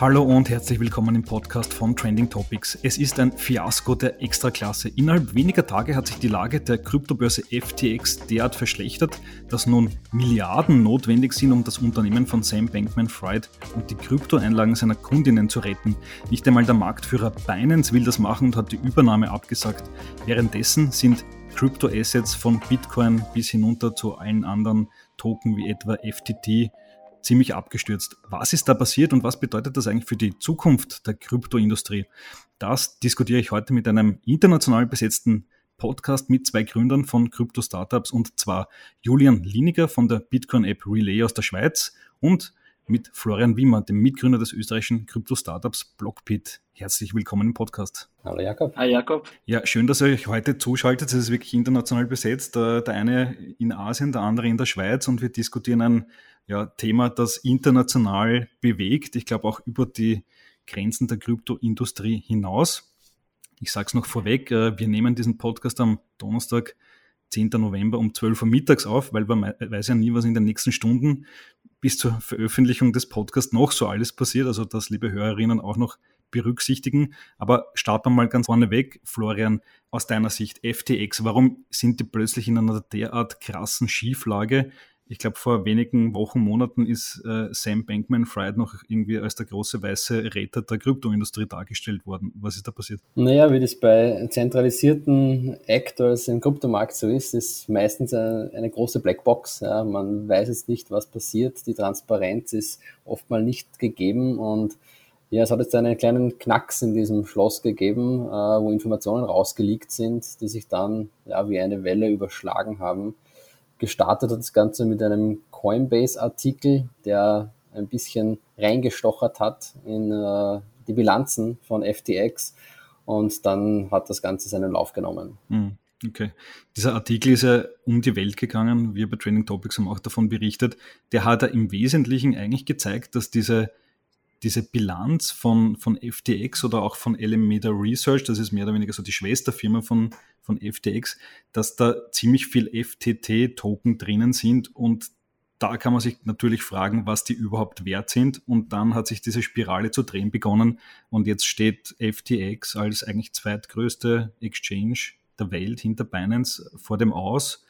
Hallo und herzlich willkommen im Podcast von Trending Topics. Es ist ein Fiasko der Extraklasse. Innerhalb weniger Tage hat sich die Lage der Kryptobörse FTX derart verschlechtert, dass nun Milliarden notwendig sind, um das Unternehmen von Sam Bankman-Fried und die Kryptoeinlagen seiner Kundinnen zu retten. Nicht einmal der Marktführer Binance will das machen und hat die Übernahme abgesagt. Währenddessen sind Kryptoassets von Bitcoin bis hinunter zu allen anderen Token wie etwa FTT ziemlich abgestürzt. Was ist da passiert und was bedeutet das eigentlich für die Zukunft der Kryptoindustrie? Das diskutiere ich heute mit einem international besetzten Podcast mit zwei Gründern von Krypto-Startups und zwar Julian Liniger von der Bitcoin-App Relay aus der Schweiz und mit Florian Wiemer, dem Mitgründer des österreichischen Krypto-Startups Blockbit. Herzlich willkommen im Podcast. Hallo Jakob. Hi Jakob. Ja, schön, dass ihr euch heute zuschaltet. Es ist wirklich international besetzt. Der eine in Asien, der andere in der Schweiz und wir diskutieren ein ja, Thema, das international bewegt. Ich glaube auch über die Grenzen der Kryptoindustrie hinaus. Ich sage es noch vorweg, äh, wir nehmen diesen Podcast am Donnerstag, 10. November um 12 Uhr mittags auf, weil man weiß ja nie, was in den nächsten Stunden bis zur Veröffentlichung des Podcasts noch so alles passiert. Also das, liebe Hörerinnen, auch noch berücksichtigen. Aber starten wir mal ganz vorne weg, Florian, aus deiner Sicht, FTX, warum sind die plötzlich in einer derart krassen Schieflage? Ich glaube, vor wenigen Wochen, Monaten ist äh, Sam Bankman-Fried noch irgendwie als der große weiße Retter der Kryptoindustrie dargestellt worden. Was ist da passiert? Naja, wie das bei zentralisierten Actors im Kryptomarkt so ist, ist meistens eine, eine große Blackbox. Ja. Man weiß jetzt nicht, was passiert. Die Transparenz ist oftmals nicht gegeben und ja, es hat jetzt einen kleinen Knacks in diesem Schloss gegeben, äh, wo Informationen rausgelegt sind, die sich dann ja wie eine Welle überschlagen haben gestartet hat das Ganze mit einem Coinbase-Artikel, der ein bisschen reingestochert hat in äh, die Bilanzen von FTX und dann hat das Ganze seinen Lauf genommen. Hm, okay. Dieser Artikel ist ja um die Welt gegangen. Wir bei Training Topics haben auch davon berichtet. Der hat ja im Wesentlichen eigentlich gezeigt, dass diese diese Bilanz von, von FTX oder auch von Alameda Research, das ist mehr oder weniger so die Schwesterfirma von, von FTX, dass da ziemlich viel FTT-Token drinnen sind und da kann man sich natürlich fragen, was die überhaupt wert sind. Und dann hat sich diese Spirale zu drehen begonnen. Und jetzt steht FTX als eigentlich zweitgrößte Exchange der Welt hinter Binance vor dem Aus.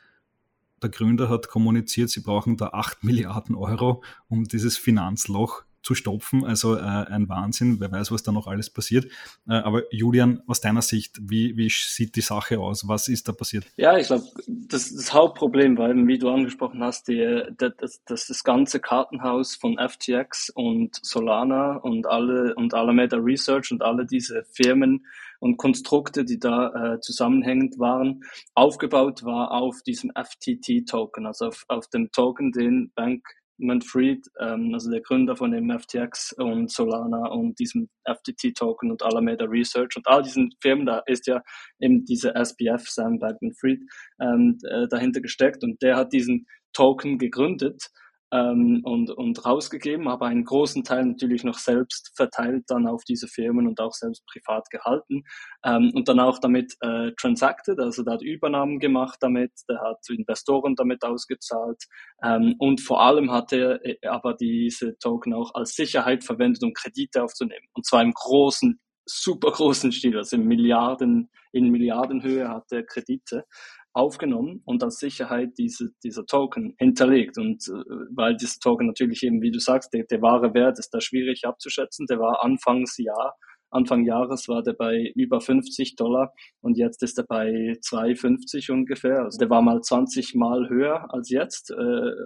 Der Gründer hat kommuniziert, sie brauchen da 8 Milliarden Euro, um dieses Finanzloch zu stopfen. Also äh, ein Wahnsinn, wer weiß, was da noch alles passiert. Äh, aber Julian, aus deiner Sicht, wie, wie sieht die Sache aus? Was ist da passiert? Ja, ich glaube, das, das Hauptproblem war eben, wie du angesprochen hast, die, das, das, das ganze Kartenhaus von FTX und Solana und alle und Alameda Research und alle diese Firmen und Konstrukte, die da äh, zusammenhängend waren, aufgebaut war auf diesem FTT-Token, also auf, auf dem Token, den Bank Manfred, ähm, also der Gründer von dem FTX und Solana und diesem FTT-Token und Alameda Research und all diesen Firmen, da ist ja eben diese SPF, Sam Bankman-Fried, ähm, äh, dahinter gesteckt und der hat diesen Token gegründet ähm, und, und rausgegeben, aber einen großen Teil natürlich noch selbst verteilt dann auf diese Firmen und auch selbst privat gehalten ähm, und dann auch damit äh, transacted, also der hat Übernahmen gemacht damit, der hat Investoren damit ausgezahlt ähm, und vor allem hat er äh, aber diese Token auch als Sicherheit verwendet, um Kredite aufzunehmen. Und zwar im großen super großen Stil, also in Milliarden, in Milliardenhöhe hat er Kredite aufgenommen und als Sicherheit diese, dieser Token hinterlegt. Und äh, weil dieser Token natürlich eben, wie du sagst, der, der wahre Wert ist da schwierig abzuschätzen. Der war Anfangsjahr Anfang Jahres war der bei über 50 Dollar und jetzt ist er bei 2,50 ungefähr. Also der war mal 20 Mal höher als jetzt äh,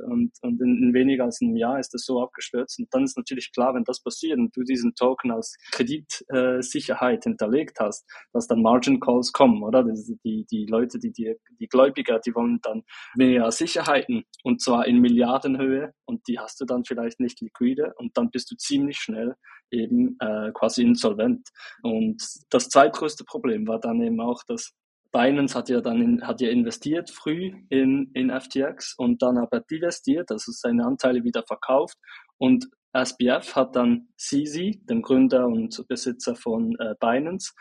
und, und in, in, weniger als einem Jahr ist das so abgestürzt. Und dann ist natürlich klar, wenn das passiert und du diesen Token als Kreditsicherheit äh, hinterlegt hast, dass dann Margin Calls kommen, oder? Die, die Leute, die, die, die Gläubiger, die wollen dann mehr Sicherheiten und zwar in Milliardenhöhe und die hast du dann vielleicht nicht liquide und dann bist du ziemlich schnell eben äh, quasi insolvent. Und das zweitgrößte Problem war dann eben auch, dass Binance hat ja dann in, hat ja investiert früh in, in FTX und dann aber divestiert, also seine Anteile wieder verkauft und SBF hat dann CZ, dem Gründer und Besitzer von äh, Binance,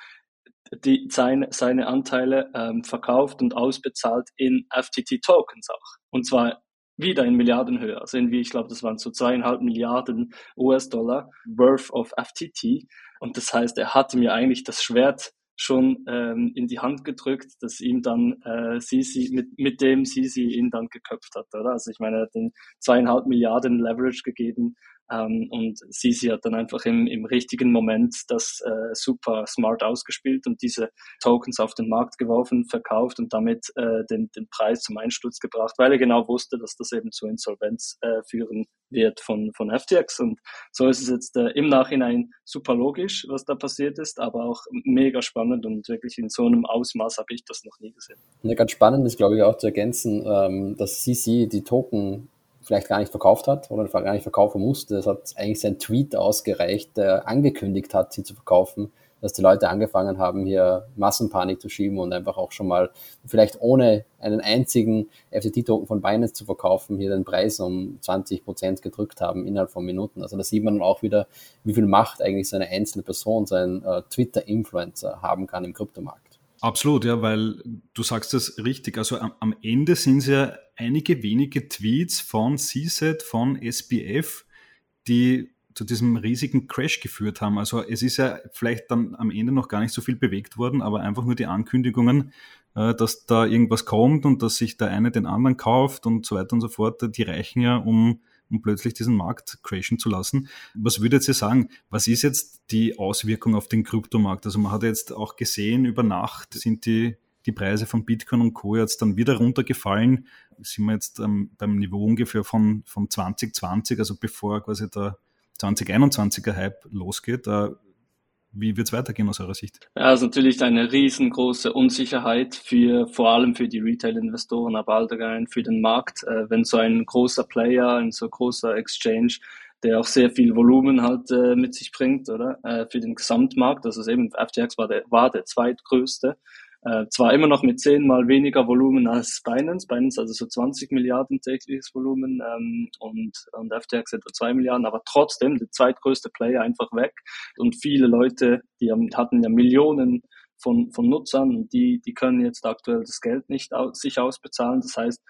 die, seine, seine Anteile ähm, verkauft und ausbezahlt in FTT-Tokens auch. Und zwar wieder in Milliardenhöhe. Also irgendwie, ich glaube, das waren so zweieinhalb Milliarden US-Dollar worth of FTT. Und das heißt, er hatte mir eigentlich das Schwert schon ähm, in die Hand gedrückt, dass ihm dann äh, Sisi, mit, mit dem Sisi ihn dann geköpft hat, oder? Also ich meine, er hat den zweieinhalb Milliarden Leverage gegeben ähm, und Sisi hat dann einfach im, im richtigen Moment das äh, super smart ausgespielt und diese Tokens auf den Markt geworfen, verkauft und damit äh, den, den Preis zum Einsturz gebracht, weil er genau wusste, dass das eben zu Insolvenz äh, führen wird von, von FTX. Und so ist es jetzt äh, im Nachhinein super logisch, was da passiert ist, aber auch mega spannend und wirklich in so einem Ausmaß habe ich das noch nie gesehen. Ja, ganz spannend ist, glaube ich, auch zu ergänzen, ähm, dass CC die Token vielleicht gar nicht verkauft hat oder gar nicht verkaufen musste. Es hat eigentlich sein Tweet ausgereicht, der angekündigt hat, sie zu verkaufen, dass die Leute angefangen haben, hier Massenpanik zu schieben und einfach auch schon mal vielleicht ohne einen einzigen FTT-Token von Binance zu verkaufen, hier den Preis um 20 Prozent gedrückt haben innerhalb von Minuten. Also da sieht man auch wieder, wie viel Macht eigentlich so eine einzelne Person, so ein äh, Twitter-Influencer haben kann im Kryptomarkt. Absolut, ja, weil du sagst das richtig. Also am, am Ende sind es ja einige wenige Tweets von CSET, von SPF, die zu diesem riesigen Crash geführt haben. Also es ist ja vielleicht dann am Ende noch gar nicht so viel bewegt worden, aber einfach nur die Ankündigungen, äh, dass da irgendwas kommt und dass sich der eine den anderen kauft und so weiter und so fort, die reichen ja, um um plötzlich diesen Markt crashen zu lassen. Was würdet ihr sagen? Was ist jetzt die Auswirkung auf den Kryptomarkt? Also man hat jetzt auch gesehen, über Nacht sind die, die Preise von Bitcoin und Co. jetzt dann wieder runtergefallen. Sind wir jetzt ähm, beim Niveau ungefähr von, von 2020, also bevor quasi der 2021er Hype losgeht. Äh, wie wird es weitergehen aus eurer Sicht? Ja, es ist natürlich eine riesengroße Unsicherheit für vor allem für die Retail-Investoren, aber allgemein für den Markt, äh, wenn so ein großer Player, ein so großer Exchange der auch sehr viel Volumen halt äh, mit sich bringt, oder? Äh, für den Gesamtmarkt. Also eben FTX war der, war der zweitgrößte äh, zwar immer noch mit zehnmal weniger Volumen als Binance, Binance also so 20 Milliarden tägliches Volumen ähm, und, und FTX etwa 2 Milliarden, aber trotzdem der zweitgrößte Player einfach weg und viele Leute, die hatten ja Millionen von, von Nutzern und die, die können jetzt aktuell das Geld nicht aus, sich ausbezahlen. Das heißt,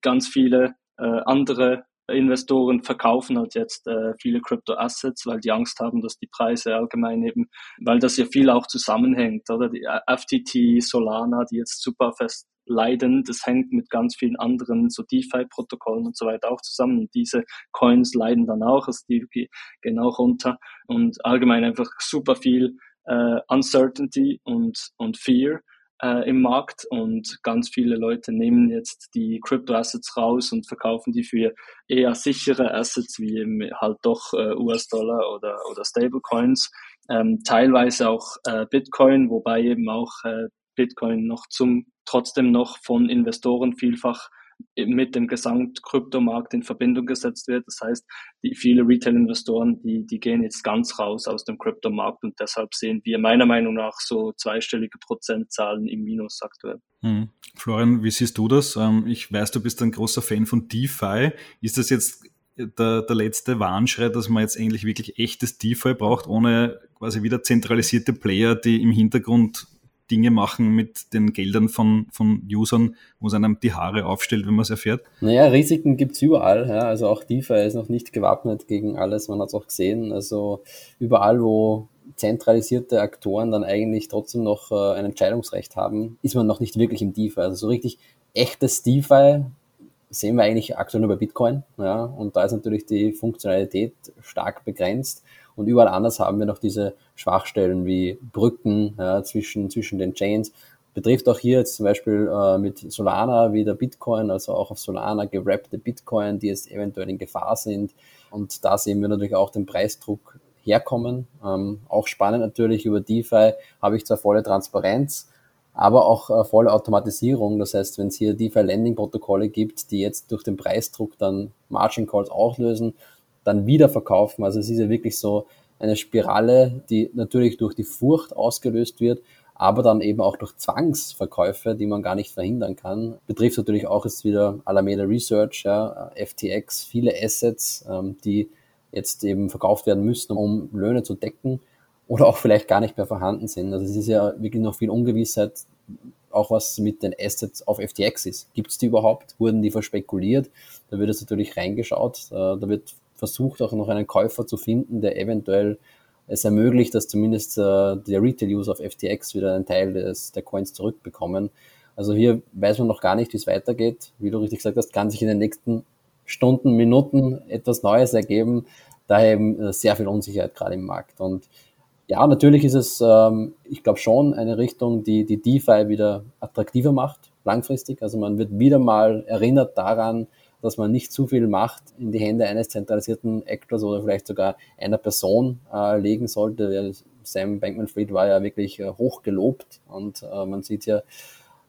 ganz viele äh, andere Investoren verkaufen halt jetzt äh, viele Crypto-Assets, weil die Angst haben, dass die Preise allgemein eben, weil das ja viel auch zusammenhängt, oder? Die äh, FTT, Solana, die jetzt super fest leiden, das hängt mit ganz vielen anderen so DeFi-Protokollen und so weiter auch zusammen. Und diese Coins leiden dann auch, also die gehen auch runter und allgemein einfach super viel äh, Uncertainty und, und Fear äh, im Markt und ganz viele Leute nehmen jetzt die Crypto-Assets raus und verkaufen die für eher sichere Assets wie eben halt doch äh, US-Dollar oder, oder Stablecoins, ähm, teilweise auch äh, Bitcoin, wobei eben auch äh, Bitcoin noch zum trotzdem noch von Investoren vielfach mit dem Gesamtkryptomarkt in Verbindung gesetzt wird. Das heißt, die viele Retail-Investoren, die, die gehen jetzt ganz raus aus dem Kryptomarkt und deshalb sehen wir meiner Meinung nach so zweistellige Prozentzahlen im Minus aktuell. Hm. Florian, wie siehst du das? Ähm, ich weiß, du bist ein großer Fan von DeFi. Ist das jetzt der, der letzte Warnschrei, dass man jetzt eigentlich wirklich echtes DeFi braucht, ohne quasi wieder zentralisierte Player, die im Hintergrund Dinge machen mit den Geldern von, von Usern, wo es einem die Haare aufstellt, wenn man es erfährt? Naja, Risiken gibt's überall. Ja. Also auch DeFi ist noch nicht gewappnet gegen alles. Man hat es auch gesehen. Also überall, wo zentralisierte Aktoren dann eigentlich trotzdem noch äh, ein Entscheidungsrecht haben, ist man noch nicht wirklich im DeFi. Also so richtig echtes DeFi sehen wir eigentlich aktuell nur bei Bitcoin. Ja. Und da ist natürlich die Funktionalität stark begrenzt. Und überall anders haben wir noch diese Schwachstellen wie Brücken ja, zwischen, zwischen den Chains. Betrifft auch hier jetzt zum Beispiel äh, mit Solana wie der Bitcoin, also auch auf Solana gerappte Bitcoin, die jetzt eventuell in Gefahr sind. Und da sehen wir natürlich auch den Preisdruck herkommen. Ähm, auch spannend natürlich über DeFi habe ich zwar volle Transparenz, aber auch äh, volle Automatisierung. Das heißt, wenn es hier DeFi-Landing-Protokolle gibt, die jetzt durch den Preisdruck dann Margin Calls auslösen, dann wieder verkaufen. Also es ist ja wirklich so eine Spirale, die natürlich durch die Furcht ausgelöst wird, aber dann eben auch durch Zwangsverkäufe, die man gar nicht verhindern kann. Betrifft natürlich auch jetzt wieder Alameda Research, ja, FTX, viele Assets, ähm, die jetzt eben verkauft werden müssen, um Löhne zu decken oder auch vielleicht gar nicht mehr vorhanden sind. Also es ist ja wirklich noch viel Ungewissheit, auch was mit den Assets auf FTX ist. Gibt es die überhaupt? Wurden die verspekuliert? Da wird es natürlich reingeschaut. Äh, da wird versucht auch noch einen Käufer zu finden, der eventuell es ermöglicht, dass zumindest äh, der Retail-User auf FTX wieder einen Teil des, der Coins zurückbekommen. Also hier weiß man noch gar nicht, wie es weitergeht. Wie du richtig gesagt hast, kann sich in den nächsten Stunden, Minuten etwas Neues ergeben. Daher eben äh, sehr viel Unsicherheit gerade im Markt. Und ja, natürlich ist es, ähm, ich glaube schon, eine Richtung, die die DeFi wieder attraktiver macht, langfristig. Also man wird wieder mal erinnert daran, dass man nicht zu viel Macht in die Hände eines zentralisierten Actors oder vielleicht sogar einer Person äh, legen sollte. Sam Bankman-Fried war ja wirklich äh, hoch gelobt und äh, man sieht ja,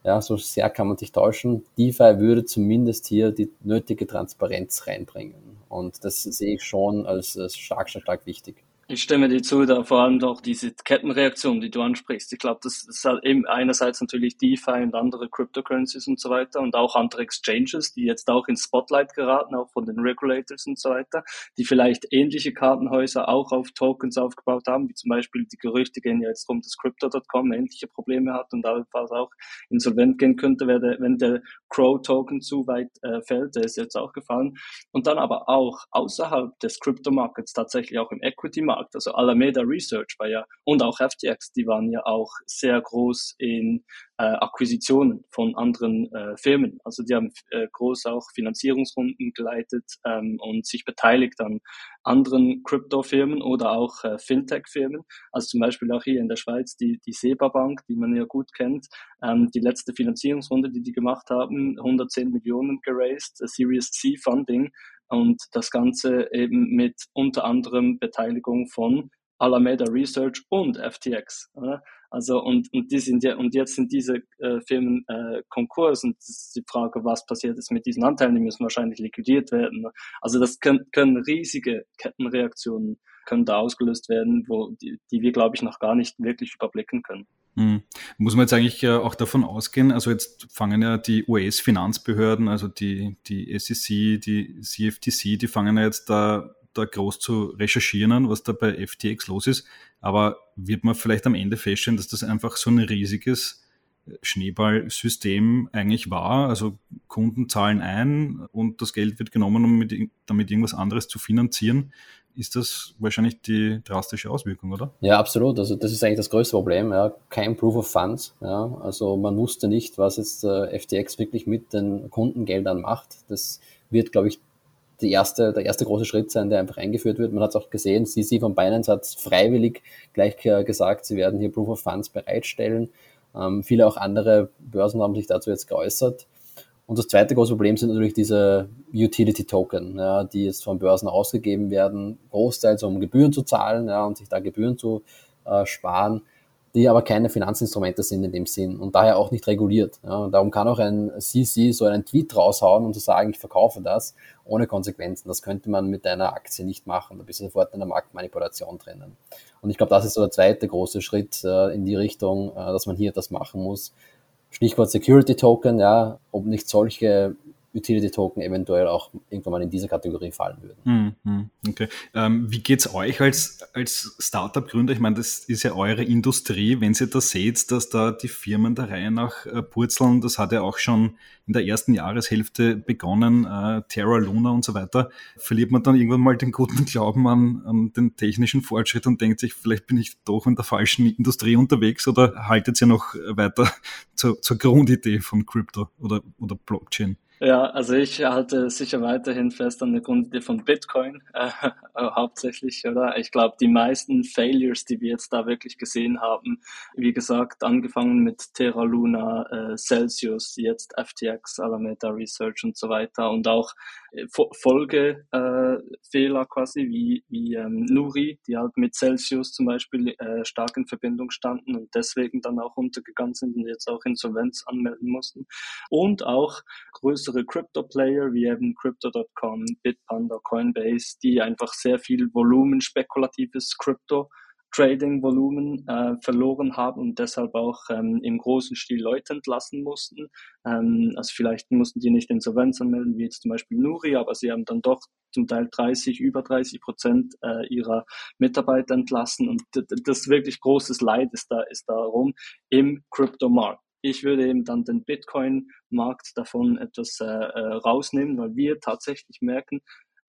ja, so sehr kann man sich täuschen. DeFi würde zumindest hier die nötige Transparenz reinbringen. Und das sehe ich schon als, als stark, stark, stark wichtig. Ich stimme dir zu, da vor allem doch diese Kettenreaktion, die du ansprichst. Ich glaube, das ist halt eben einerseits natürlich DeFi und andere Cryptocurrencies und so weiter und auch andere Exchanges, die jetzt auch ins Spotlight geraten, auch von den Regulators und so weiter, die vielleicht ähnliche Kartenhäuser auch auf Tokens aufgebaut haben, wie zum Beispiel die Gerüchte gehen ja jetzt rum, dass Crypto.com ähnliche Probleme hat und allenfalls auch insolvent gehen könnte, wenn der Crow-Token zu weit äh, fällt, der ist jetzt auch gefallen. Und dann aber auch außerhalb des Crypto-Markets tatsächlich auch im Equity-Markt Markt. Also Alameda Research war ja und auch FTX, die waren ja auch sehr groß in äh, Akquisitionen von anderen äh, Firmen. Also die haben äh, groß auch Finanzierungsrunden geleitet ähm, und sich beteiligt an anderen Krypto-Firmen oder auch äh, Fintech-Firmen. Also zum Beispiel auch hier in der Schweiz die, die SEBA Bank, die man ja gut kennt. Ähm, die letzte Finanzierungsrunde, die die gemacht haben, 110 Millionen geraced, Series C Funding und das Ganze eben mit unter anderem Beteiligung von Alameda Research und FTX. Also und, und die sind ja und jetzt sind diese äh, Firmen äh, Konkurs und die Frage, was passiert ist mit diesen Anteilen, die müssen wahrscheinlich liquidiert werden. Also das können, können riesige Kettenreaktionen können da ausgelöst werden, wo die, die wir glaube ich noch gar nicht wirklich überblicken können. Hm. Muss man jetzt eigentlich äh, auch davon ausgehen, also jetzt fangen ja die US-Finanzbehörden, also die, die SEC, die CFTC, die fangen ja jetzt da, da groß zu recherchieren an, was da bei FTX los ist. Aber wird man vielleicht am Ende feststellen, dass das einfach so ein riesiges Schneeballsystem eigentlich war. Also Kunden zahlen ein und das Geld wird genommen, um mit, damit irgendwas anderes zu finanzieren. Ist das wahrscheinlich die drastische Auswirkung, oder? Ja, absolut. Also das ist eigentlich das größte Problem. Ja. Kein Proof of Funds. Ja. Also man wusste nicht, was jetzt äh, FTX wirklich mit den Kundengeldern macht. Das wird, glaube ich, die erste, der erste große Schritt sein, der einfach eingeführt wird. Man hat es auch gesehen, CC von Binance hat freiwillig gleich äh, gesagt, sie werden hier Proof of Funds bereitstellen. Ähm, viele auch andere Börsen haben sich dazu jetzt geäußert. Und das zweite große Problem sind natürlich diese Utility Token, ja, die jetzt von Börsen ausgegeben werden, großteils um Gebühren zu zahlen ja, und sich da Gebühren zu äh, sparen, die aber keine Finanzinstrumente sind in dem Sinn und daher auch nicht reguliert. Ja. Und darum kann auch ein CC so einen Tweet raushauen und zu sagen, ich verkaufe das ohne Konsequenzen. Das könnte man mit einer Aktie nicht machen. Da bist du sofort in der Marktmanipulation drinnen. Und ich glaube, das ist so der zweite große Schritt äh, in die Richtung, äh, dass man hier etwas machen muss. Stichwort Security Token, ja, ob nicht solche Utility-Token eventuell auch irgendwann mal in diese Kategorie fallen würden. Mhm, okay. Ähm, wie geht's euch als, als Startup-Gründer? Ich meine, das ist ja eure Industrie. Wenn ihr da seht, dass da die Firmen der Reihe nach äh, purzeln, das hat ja auch schon in der ersten Jahreshälfte begonnen, äh, Terra Luna und so weiter, verliert man dann irgendwann mal den guten Glauben an, an den technischen Fortschritt und denkt sich, vielleicht bin ich doch in der falschen Industrie unterwegs oder haltet ihr noch weiter zur, zur Grundidee von Crypto oder, oder Blockchain? Ja, also ich halte sicher weiterhin fest an der Grundidee von Bitcoin, äh, äh, hauptsächlich, oder? Ich glaube, die meisten Failures, die wir jetzt da wirklich gesehen haben, wie gesagt, angefangen mit Terra Luna, äh, Celsius, jetzt FTX, Alameda Research und so weiter und auch äh, Folgefehler äh, quasi, wie, wie ähm, Nuri, die halt mit Celsius zum Beispiel stark in Verbindung standen und deswegen dann auch untergegangen sind und jetzt auch Insolvenz anmelden mussten. Und auch größere Crypto-Player wie eben Crypto.com, Bitpanda, Coinbase, die einfach sehr viel Volumen, spekulatives Crypto Trading-Volumen äh, verloren haben und deshalb auch ähm, im großen Stil Leute entlassen mussten. Ähm, also vielleicht mussten die nicht Insolvenz anmelden, wie jetzt zum Beispiel Nuri, aber sie haben dann doch zum Teil 30, über 30 Prozent äh, ihrer Mitarbeiter entlassen und das wirklich großes Leid ist da ist darum im Crypto-Markt. Ich würde eben dann den Bitcoin-Markt davon etwas äh, äh, rausnehmen, weil wir tatsächlich merken,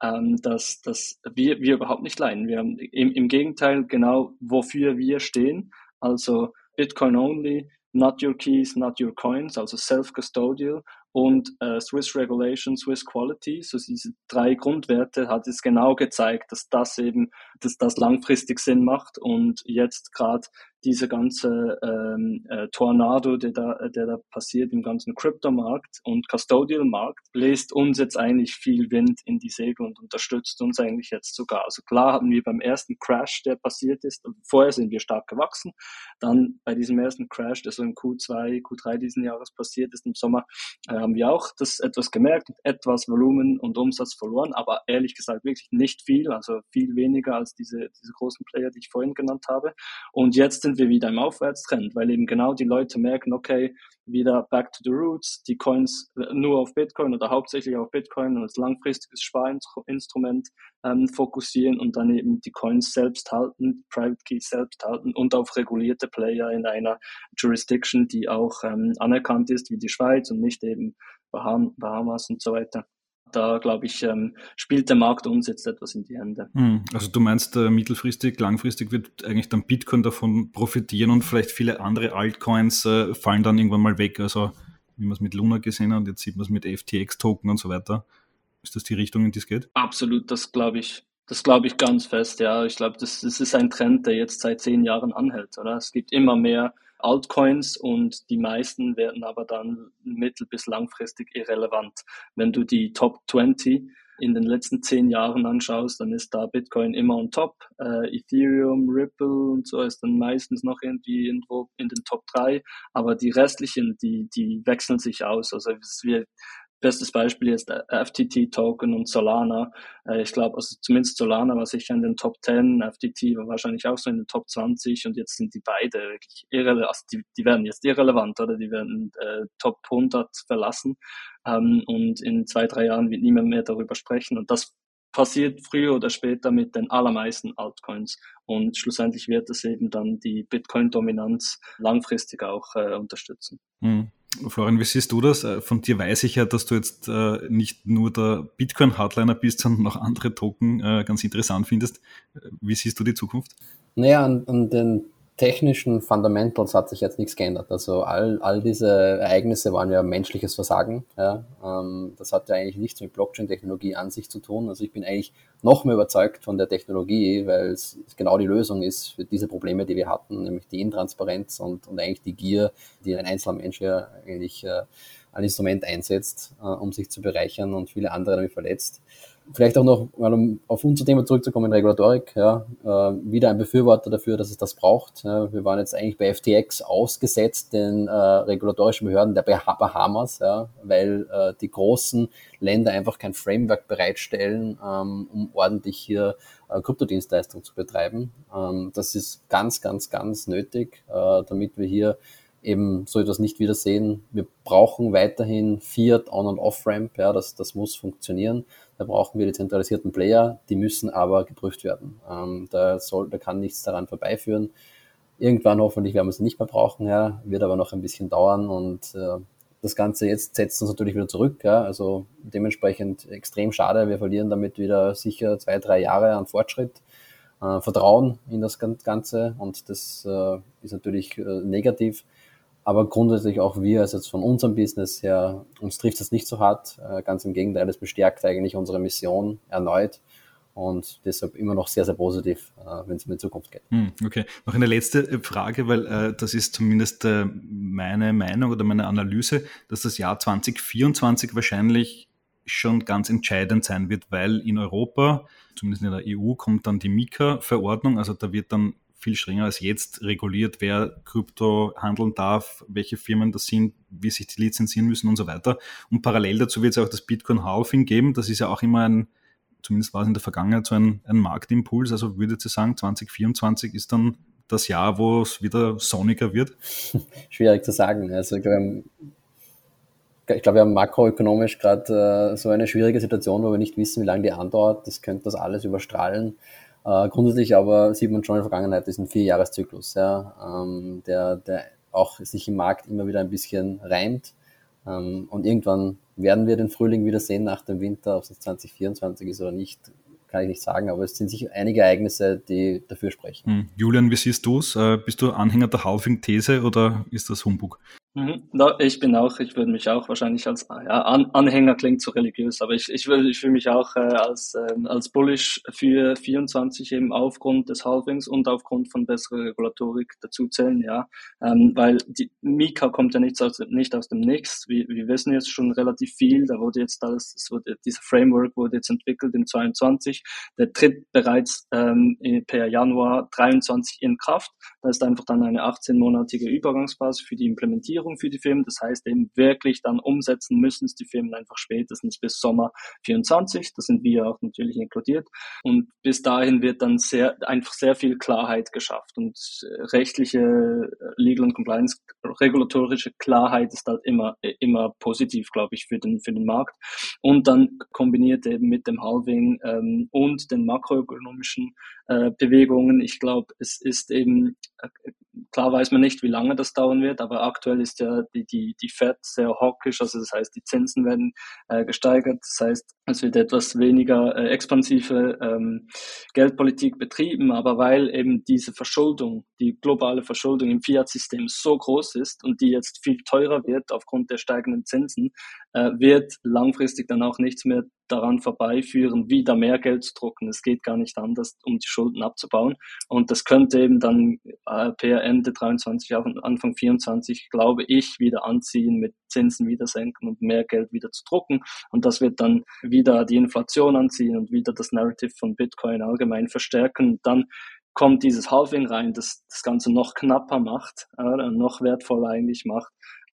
ähm, dass, dass wir, wir überhaupt nicht leiden. Wir haben im, im Gegenteil genau, wofür wir stehen. Also Bitcoin only, not your keys, not your coins, also self-custodial und äh, Swiss Regulation, Swiss Quality, so diese drei Grundwerte hat es genau gezeigt, dass das eben, dass das langfristig Sinn macht. Und jetzt gerade diese ganze ähm, äh, Tornado, der da, der da passiert im ganzen Crypto-Markt und Custodial-Markt, bläst uns jetzt eigentlich viel Wind in die Segel und unterstützt uns eigentlich jetzt sogar. Also klar hatten wir beim ersten Crash, der passiert ist, vorher sind wir stark gewachsen, dann bei diesem ersten Crash, der so im Q2, Q3 diesen Jahres passiert ist, im Sommer, äh, haben wir auch das etwas gemerkt, etwas Volumen und Umsatz verloren, aber ehrlich gesagt wirklich nicht viel, also viel weniger als diese, diese großen Player, die ich vorhin genannt habe. Und jetzt sind wir wieder im Aufwärtstrend, weil eben genau die Leute merken, okay, wieder back to the roots, die Coins nur auf Bitcoin oder hauptsächlich auf Bitcoin und als langfristiges Sparinstrument ähm, fokussieren und dann eben die Coins selbst halten, Private Keys selbst halten und auf regulierte Player in einer Jurisdiction, die auch ähm, anerkannt ist, wie die Schweiz und nicht eben Baham Bahamas und so weiter da glaube ich, ähm, spielt der Markt uns jetzt etwas in die Hände. Hm, also du meinst, äh, mittelfristig, langfristig wird eigentlich dann Bitcoin davon profitieren und vielleicht viele andere Altcoins äh, fallen dann irgendwann mal weg. Also wie man es mit Luna gesehen hat, jetzt sieht man es mit FTX-Token und so weiter. Ist das die Richtung, in die es geht? Absolut, das glaube ich. Das glaube ich ganz fest, ja. Ich glaube, das, das ist ein Trend, der jetzt seit zehn Jahren anhält, oder? Es gibt immer mehr Altcoins und die meisten werden aber dann mittel- bis langfristig irrelevant. Wenn du die Top 20 in den letzten zehn Jahren anschaust, dann ist da Bitcoin immer on top. Äh, Ethereum, Ripple und so ist dann meistens noch irgendwie irgendwo in den Top 3. Aber die restlichen, die, die wechseln sich aus. Also es wird Bestes Beispiel ist FTT-Token und Solana. Äh, ich glaube, also zumindest Solana war sicher in den Top 10, FTT war wahrscheinlich auch so in den Top 20 und jetzt sind die beide wirklich irrelevant, also die, die werden jetzt irrelevant oder die werden äh, Top 100 verlassen ähm, und in zwei, drei Jahren wird niemand mehr darüber sprechen und das passiert früher oder später mit den allermeisten Altcoins und schlussendlich wird es eben dann die Bitcoin-Dominanz langfristig auch äh, unterstützen. Mhm. Florian, wie siehst du das? Äh, von dir weiß ich ja, dass du jetzt äh, nicht nur der Bitcoin-Hardliner bist, sondern auch andere Token äh, ganz interessant findest. Wie siehst du die Zukunft? Naja, an, an den technischen Fundamentals hat sich jetzt nichts geändert. Also all, all diese Ereignisse waren ja menschliches Versagen. Ja. Ähm, das hat ja eigentlich nichts mit Blockchain-Technologie an sich zu tun. Also ich bin eigentlich noch mehr überzeugt von der Technologie, weil es genau die Lösung ist für diese Probleme, die wir hatten, nämlich die Intransparenz und, und eigentlich die Gier, die ein einzelner Mensch ja eigentlich äh, ein Instrument einsetzt, äh, um sich zu bereichern und viele andere damit verletzt. Vielleicht auch noch, mal um auf unser Thema zurückzukommen, Regulatorik, ja, äh, wieder ein Befürworter dafür, dass es das braucht. Ja, wir waren jetzt eigentlich bei FTX ausgesetzt, den äh, regulatorischen Behörden der Bahamas, ja, weil äh, die großen Länder einfach kein Framework bereitstellen, ähm, um ordentlich hier äh, Kryptodienstleistungen zu betreiben. Ähm, das ist ganz, ganz, ganz nötig, äh, damit wir hier eben so etwas nicht wiedersehen. Wir brauchen weiterhin Fiat On- und Off-Ramp, ja, das, das muss funktionieren. Da brauchen wir die zentralisierten Player, die müssen aber geprüft werden. Ähm, da, soll, da kann nichts daran vorbeiführen. Irgendwann hoffentlich werden wir sie nicht mehr brauchen, ja, wird aber noch ein bisschen dauern und äh, das Ganze jetzt setzt uns natürlich wieder zurück. Ja, also dementsprechend extrem schade. Wir verlieren damit wieder sicher zwei, drei Jahre an Fortschritt, äh, Vertrauen in das Ganze und das äh, ist natürlich äh, negativ. Aber grundsätzlich auch wir, also jetzt von unserem Business her, uns trifft das nicht so hart. Äh, ganz im Gegenteil, es bestärkt eigentlich unsere Mission erneut und deshalb immer noch sehr, sehr positiv, äh, wenn es um die Zukunft geht. Hm, okay, noch eine letzte äh, Frage, weil äh, das ist zumindest äh, meine Meinung oder meine Analyse, dass das Jahr 2024 wahrscheinlich schon ganz entscheidend sein wird, weil in Europa, zumindest in der EU, kommt dann die Mika-Verordnung, also da wird dann viel strenger als jetzt reguliert, wer Krypto handeln darf, welche Firmen das sind, wie sich die lizenzieren müssen und so weiter. Und parallel dazu wird es auch das Bitcoin Halving geben. Das ist ja auch immer ein, zumindest war es in der Vergangenheit so ein, ein Marktimpuls. Also würde ich sagen, 2024 ist dann das Jahr, wo es wieder sonniger wird? Schwierig zu sagen. Also ich glaube, ich glaube, wir haben makroökonomisch gerade äh, so eine schwierige Situation, wo wir nicht wissen, wie lange die andauert. Das könnte das alles überstrahlen. Äh, grundsätzlich aber sieht man schon in der Vergangenheit diesen Vierjahreszyklus. Ja. Ähm, der, der auch sich im Markt immer wieder ein bisschen reimt. Ähm, und irgendwann werden wir den Frühling wieder sehen nach dem Winter, ob es 2024 ist oder nicht, kann ich nicht sagen, aber es sind sicher einige Ereignisse, die dafür sprechen. Hm. Julian, wie siehst du es? Äh, bist du Anhänger der Halving-These oder ist das Humbug? Mhm. Ich bin auch, ich würde mich auch wahrscheinlich als ja, Anhänger klingt zu religiös, aber ich, ich, würde, ich fühle mich auch äh, als, äh, als bullish für 24 eben aufgrund des Halvings und aufgrund von besserer Regulatorik dazu zählen, ja. Ähm, weil die Mika kommt ja nicht aus, nicht aus dem Nichts. Wir, wir wissen jetzt schon relativ viel. Da wurde jetzt alles, es wurde, dieser Framework wurde jetzt entwickelt im 22. Der tritt bereits ähm, per Januar 23 in Kraft. Da ist einfach dann eine 18-monatige Übergangsphase für die Implementierung Finanzierung für die Firmen. Das heißt eben wirklich dann umsetzen müssen es die Firmen einfach spätestens bis Sommer 24. Da sind wir auch natürlich inkludiert. Und bis dahin wird dann sehr, einfach sehr viel Klarheit geschafft und äh, rechtliche äh, Legal und Compliance, regulatorische Klarheit ist halt immer, äh, immer positiv, glaube ich, für den, für den Markt. Und dann kombiniert eben mit dem Halving ähm, und den makroökonomischen äh, Bewegungen. Ich glaube, es ist eben, klar weiß man nicht, wie lange das dauern wird, aber aktuell ist ja die, die, die Fed sehr hawkisch, also das heißt, die Zinsen werden äh, gesteigert, das heißt, es wird etwas weniger äh, expansive ähm, Geldpolitik betrieben, aber weil eben diese Verschuldung, die globale Verschuldung im Fiat-System so groß ist und die jetzt viel teurer wird aufgrund der steigenden Zinsen, äh, wird langfristig dann auch nichts mehr daran vorbeiführen, wieder mehr Geld zu drucken. Es geht gar nicht anders, um die Schulden abzubauen. Und das könnte eben dann äh, per Ende 23, Anfang 24, glaube ich, wieder anziehen, mit Zinsen wieder senken und mehr Geld wieder zu drucken. Und das wird dann wieder die Inflation anziehen und wieder das Narrative von Bitcoin allgemein verstärken. dann kommt dieses Halving rein, das das Ganze noch knapper macht, äh, noch wertvoller eigentlich macht.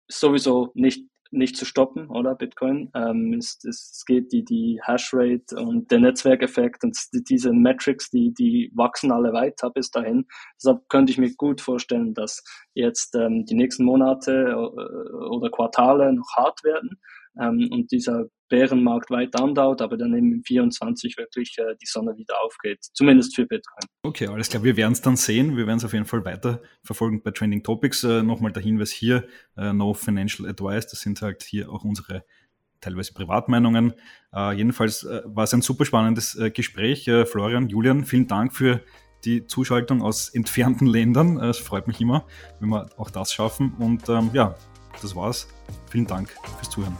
Sowieso nicht nicht zu stoppen, oder Bitcoin. Ähm, es, es geht die, die Hashrate und der Netzwerkeffekt und diese Metrics, die, die wachsen alle weiter bis dahin. Deshalb könnte ich mir gut vorstellen, dass jetzt ähm, die nächsten Monate äh, oder Quartale noch hart werden ähm, und dieser Bärenmarkt weiter andauert, aber dann eben im 24 wirklich äh, die Sonne wieder aufgeht, zumindest für Bitcoin. Okay, alles klar. Wir werden es dann sehen. Wir werden es auf jeden Fall weiter verfolgen bei Trending Topics. Äh, Nochmal der Hinweis hier, äh, no financial advice. Das sind halt hier auch unsere teilweise Privatmeinungen. Äh, jedenfalls äh, war es ein super spannendes äh, Gespräch. Florian, Julian, vielen Dank für die Zuschaltung aus entfernten Ländern. Es freut mich immer, wenn wir auch das schaffen. Und ähm, ja, das war's. Vielen Dank fürs Zuhören.